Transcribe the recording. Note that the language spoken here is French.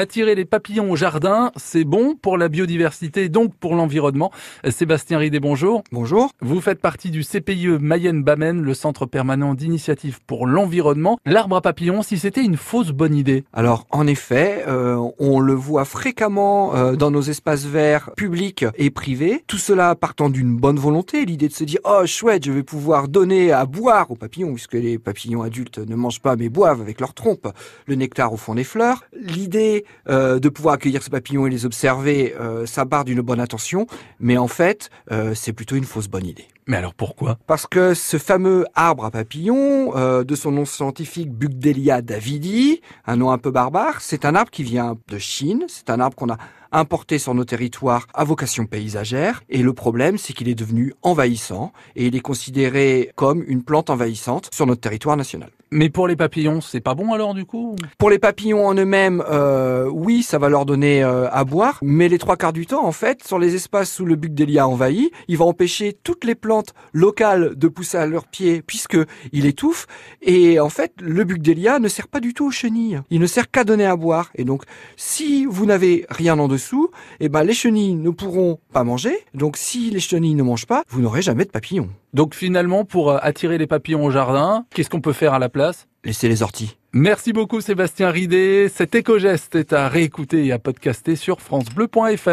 Attirer les papillons au jardin, c'est bon pour la biodiversité, donc pour l'environnement. Sébastien Ridé, bonjour. Bonjour. Vous faites partie du CPIE Mayenne-Bamène, le centre permanent d'initiative pour l'environnement. L'arbre à papillons, si c'était une fausse bonne idée Alors, en effet, euh, on le voit fréquemment euh, dans nos espaces verts publics et privés. Tout cela partant d'une bonne volonté, l'idée de se dire « Oh, chouette, je vais pouvoir donner à boire aux papillons, puisque les papillons adultes ne mangent pas mais boivent avec leur trompe le nectar au fond des fleurs. » L'idée euh, de pouvoir accueillir ces papillons et les observer, euh, ça part d'une bonne intention, mais en fait, euh, c'est plutôt une fausse bonne idée. Mais alors pourquoi? Parce que ce fameux arbre à papillons, euh, de son nom scientifique Bugdelia davidi, un nom un peu barbare, c'est un arbre qui vient de Chine, c'est un arbre qu'on a importé sur nos territoires à vocation paysagère. Et le problème, c'est qu'il est devenu envahissant et il est considéré comme une plante envahissante sur notre territoire national. Mais pour les papillons, c'est pas bon alors du coup? Pour les papillons en eux-mêmes, euh, oui, ça va leur donner euh, à boire, mais les trois quarts du temps, en fait, sur les espaces où le Bugdelia envahit, il va empêcher toutes les plantes locales de pousser à leurs pieds puisque il étouffe. Et en fait, le Bugdelia ne sert pas du tout aux chenilles. Il ne sert qu'à donner à boire. Et donc, si vous n'avez rien en dessous, eh ben les chenilles ne pourront pas manger. Donc, si les chenilles ne mangent pas, vous n'aurez jamais de papillons. Donc finalement, pour euh, attirer les papillons au jardin, qu'est-ce qu'on peut faire à la place? Laissez les orties. Merci beaucoup Sébastien Ridé. Cet éco-geste est à réécouter et à podcaster sur francebleu.fr.